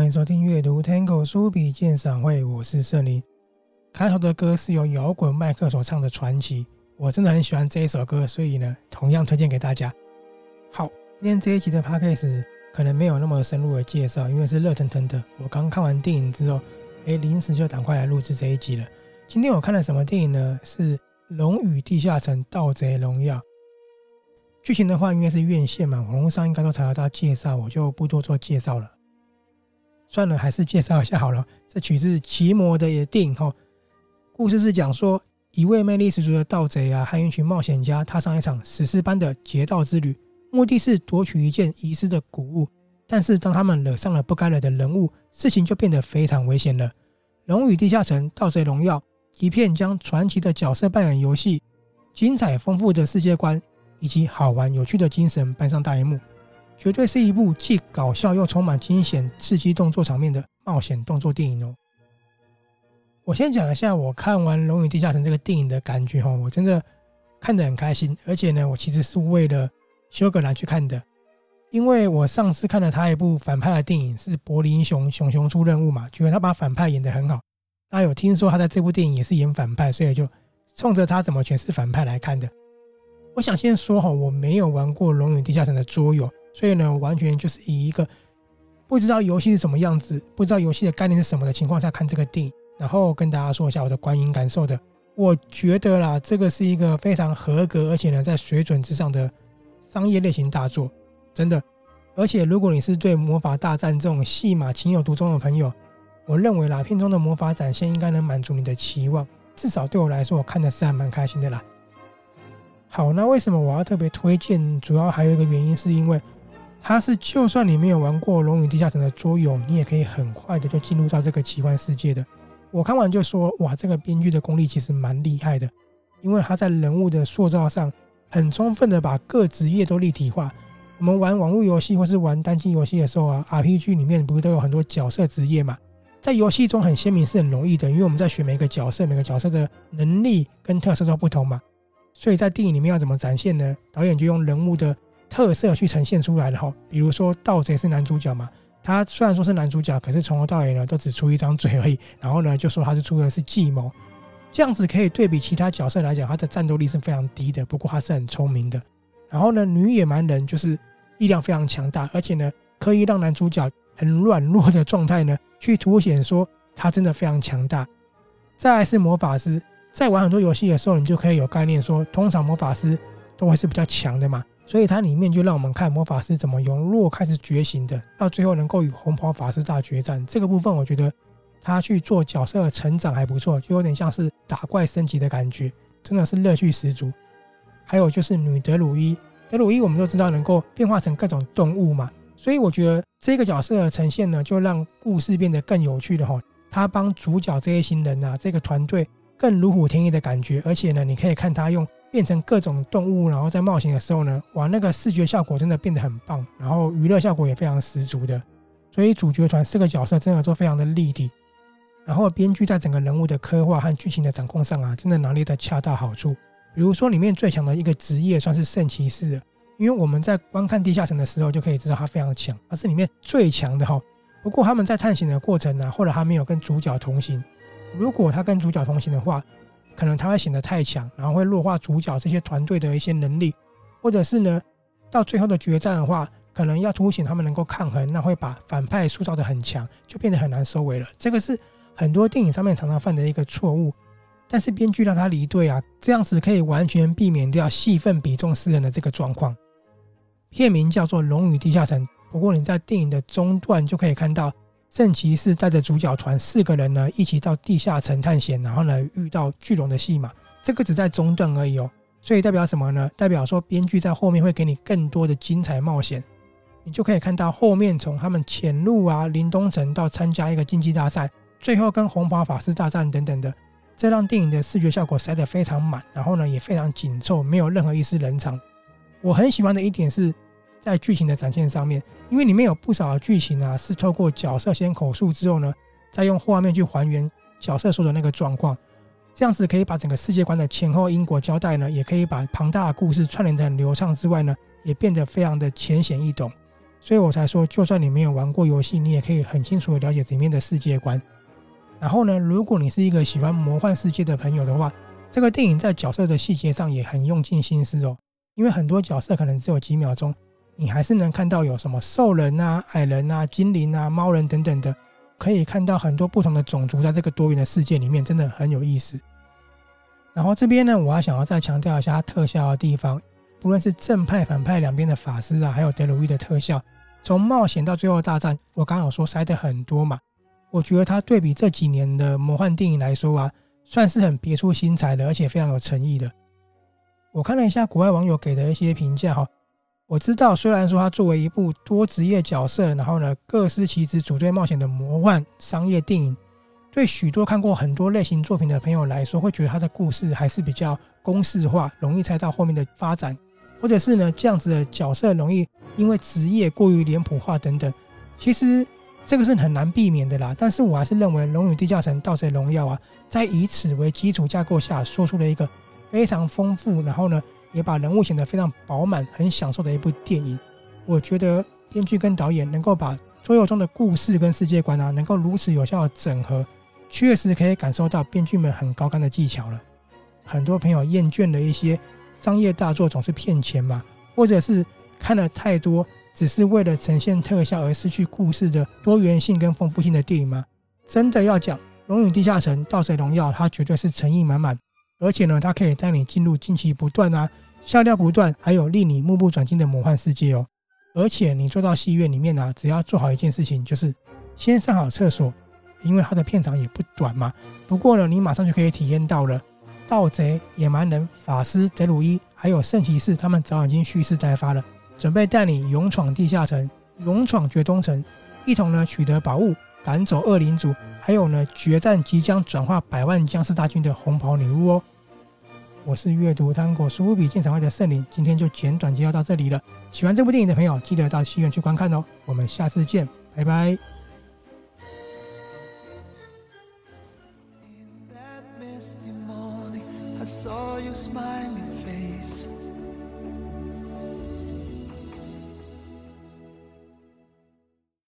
欢迎收听阅读 Tango 书笔鉴赏会，我是圣灵。开头的歌是由摇滚麦克所唱的《传奇》，我真的很喜欢这一首歌，所以呢，同样推荐给大家。好，今天这一集的 Podcast 可能没有那么深入的介绍，因为是热腾腾的。我刚看完电影之后，哎，临时就赶快来录制这一集了。今天我看了什么电影呢？是《龙与地下城：盗贼荣耀》。剧情的话，因为是院线嘛，网络上应该都查得到介绍，我就不多做介绍了。算了，还是介绍一下好了。这取自奇摩的电影后，故事是讲说一位魅力十足的盗贼啊，和一群冒险家踏上一场史诗般的劫盗之旅，目的是夺取一件遗失的古物。但是当他们惹上了不该惹的人物，事情就变得非常危险了。《龙与地下城：盗贼荣耀》一片将传奇的角色扮演游戏、精彩丰富的世界观。以及好玩有趣的精神搬上大荧幕，绝对是一部既搞笑又充满惊险刺激动作场面的冒险动作电影哦。我先讲一下我看完《龙与地下城》这个电影的感觉哈，我真的看得很开心，而且呢，我其实是为了休格兰去看的，因为我上次看了他一部反派的电影是《柏林熊熊熊出任务》嘛，觉得他把反派演得很好。那有听说他在这部电影也是演反派，所以就冲着他怎么诠释反派来看的。我想先说哈，我没有玩过《龙与地下城》的桌游，所以呢，完全就是以一个不知道游戏是什么样子，不知道游戏的概念是什么的情况下看这个电影，然后跟大家说一下我的观影感受的。我觉得啦，这个是一个非常合格，而且呢，在水准之上的商业类型大作，真的。而且如果你是对魔法大战这种戏码情有独钟的朋友，我认为啦，片中的魔法展现应该能满足你的期望，至少对我来说，我看的是还蛮开心的啦。好，那为什么我要特别推荐？主要还有一个原因，是因为它是就算你没有玩过《龙与地下城》的桌游，你也可以很快的就进入到这个奇幻世界的。我看完就说，哇，这个编剧的功力其实蛮厉害的，因为他在人物的塑造上很充分的把各职业都立体化。我们玩网络游戏或是玩单机游戏的时候啊，RPG 里面不是都有很多角色职业嘛？在游戏中很鲜明是很容易的，因为我们在选每个角色，每个角色的能力跟特色都不同嘛。所以在电影里面要怎么展现呢？导演就用人物的特色去呈现出来的哈。比如说盗贼是男主角嘛，他虽然说是男主角，可是从头到尾呢都只出一张嘴而已。然后呢就说他是出的是计谋，这样子可以对比其他角色来讲，他的战斗力是非常低的。不过他是很聪明的。然后呢，女野蛮人就是力量非常强大，而且呢可以让男主角很软弱的状态呢去凸显说他真的非常强大。再来是魔法师。在玩很多游戏的时候，你就可以有概念说，通常魔法师都会是比较强的嘛，所以它里面就让我们看魔法师怎么由弱开始觉醒的，到最后能够与红袍法师大决战。这个部分我觉得他去做角色的成长还不错，就有点像是打怪升级的感觉，真的是乐趣十足。还有就是女德鲁伊，德鲁伊我们都知道能够变化成各种动物嘛，所以我觉得这个角色的呈现呢，就让故事变得更有趣的哈。他帮主角这一行人啊，这个团队。更如虎添翼的感觉，而且呢，你可以看他用变成各种动物，然后在冒险的时候呢，哇，那个视觉效果真的变得很棒，然后娱乐效果也非常十足的。所以主角团四个角色真的都非常的立体，然后编剧在整个人物的刻画和剧情的掌控上啊，真的拿捏得恰到好处。比如说里面最强的一个职业算是圣骑士，因为我们在观看地下城的时候就可以知道他非常强，他是里面最强的哈。不过他们在探险的过程呢，后来他没有跟主角同行。如果他跟主角同行的话，可能他会显得太强，然后会弱化主角这些团队的一些能力，或者是呢，到最后的决战的话，可能要凸显他们能够抗衡，那会把反派塑造的很强，就变得很难收尾了。这个是很多电影上面常常犯的一个错误，但是编剧让他离队啊，这样子可以完全避免掉戏份比重失衡的这个状况。片名叫做《龙与地下城》，不过你在电影的中段就可以看到。圣骑士带着主角团四个人呢，一起到地下城探险，然后呢遇到巨龙的戏码，这个只在中段而已哦。所以代表什么呢？代表说编剧在后面会给你更多的精彩冒险，你就可以看到后面从他们潜入啊林东城到参加一个竞技大赛，最后跟红袍法师大战等等的，这让电影的视觉效果塞得非常满，然后呢也非常紧凑，没有任何一丝冷场。我很喜欢的一点是。在剧情的展现上面，因为里面有不少的剧情啊，是透过角色先口述之后呢，再用画面去还原角色说的那个状况，这样子可以把整个世界观的前后因果交代呢，也可以把庞大的故事串联得很流畅之外呢，也变得非常的浅显易懂。所以我才说，就算你没有玩过游戏，你也可以很清楚的了解里面的世界观。然后呢，如果你是一个喜欢魔幻世界的朋友的话，这个电影在角色的细节上也很用尽心思哦。因为很多角色可能只有几秒钟，你还是能看到有什么兽人啊、矮人啊、精灵啊、猫人等等的，可以看到很多不同的种族在这个多元的世界里面，真的很有意思。然后这边呢，我还想要再强调一下它特效的地方，不论是正派、反派两边的法师啊，还有德鲁伊的特效，从冒险到最后大战，我刚刚有说塞的很多嘛。我觉得它对比这几年的魔幻电影来说啊，算是很别出心裁的，而且非常有诚意的。我看了一下国外网友给的一些评价哈，我知道虽然说它作为一部多职业角色，然后呢各司其职组队冒险的魔幻商业电影，对许多看过很多类型作品的朋友来说，会觉得它的故事还是比较公式化，容易猜到后面的发展，或者是呢这样子的角色容易因为职业过于脸谱化等等。其实。这个是很难避免的啦，但是我还是认为《龙与地下城：盗贼荣耀》啊，在以此为基础架构下，说出了一个非常丰富，然后呢，也把人物显得非常饱满、很享受的一部电影。我觉得编剧跟导演能够把桌游中的故事跟世界观啊，能够如此有效的整合，确实可以感受到编剧们很高干的技巧了。很多朋友厌倦了一些商业大作总是骗钱嘛，或者是看了太多。只是为了呈现特效而失去故事的多元性跟丰富性的电影吗？真的要讲《龙与地下城：盗贼荣耀》，它绝对是诚意满满，而且呢，它可以带你进入惊奇不断啊、笑料不断，还有令你目不转睛的魔幻世界哦。而且你坐到戏院里面啊，只要做好一件事情，就是先上好厕所，因为它的片长也不短嘛。不过呢，你马上就可以体验到了盗贼、野蛮人、法师德鲁伊，还有圣骑士，他们早已经蓄势待发了。准备带你勇闯地下城，勇闯绝冬城，一同呢取得宝物，赶走恶灵族，还有呢决战即将转化百万僵尸大军的红袍女巫哦。我是阅读糖果书比鉴赏会的圣灵，今天就简短介绍到这里了。喜欢这部电影的朋友，记得到戏院去观看哦。我们下次见，拜拜。In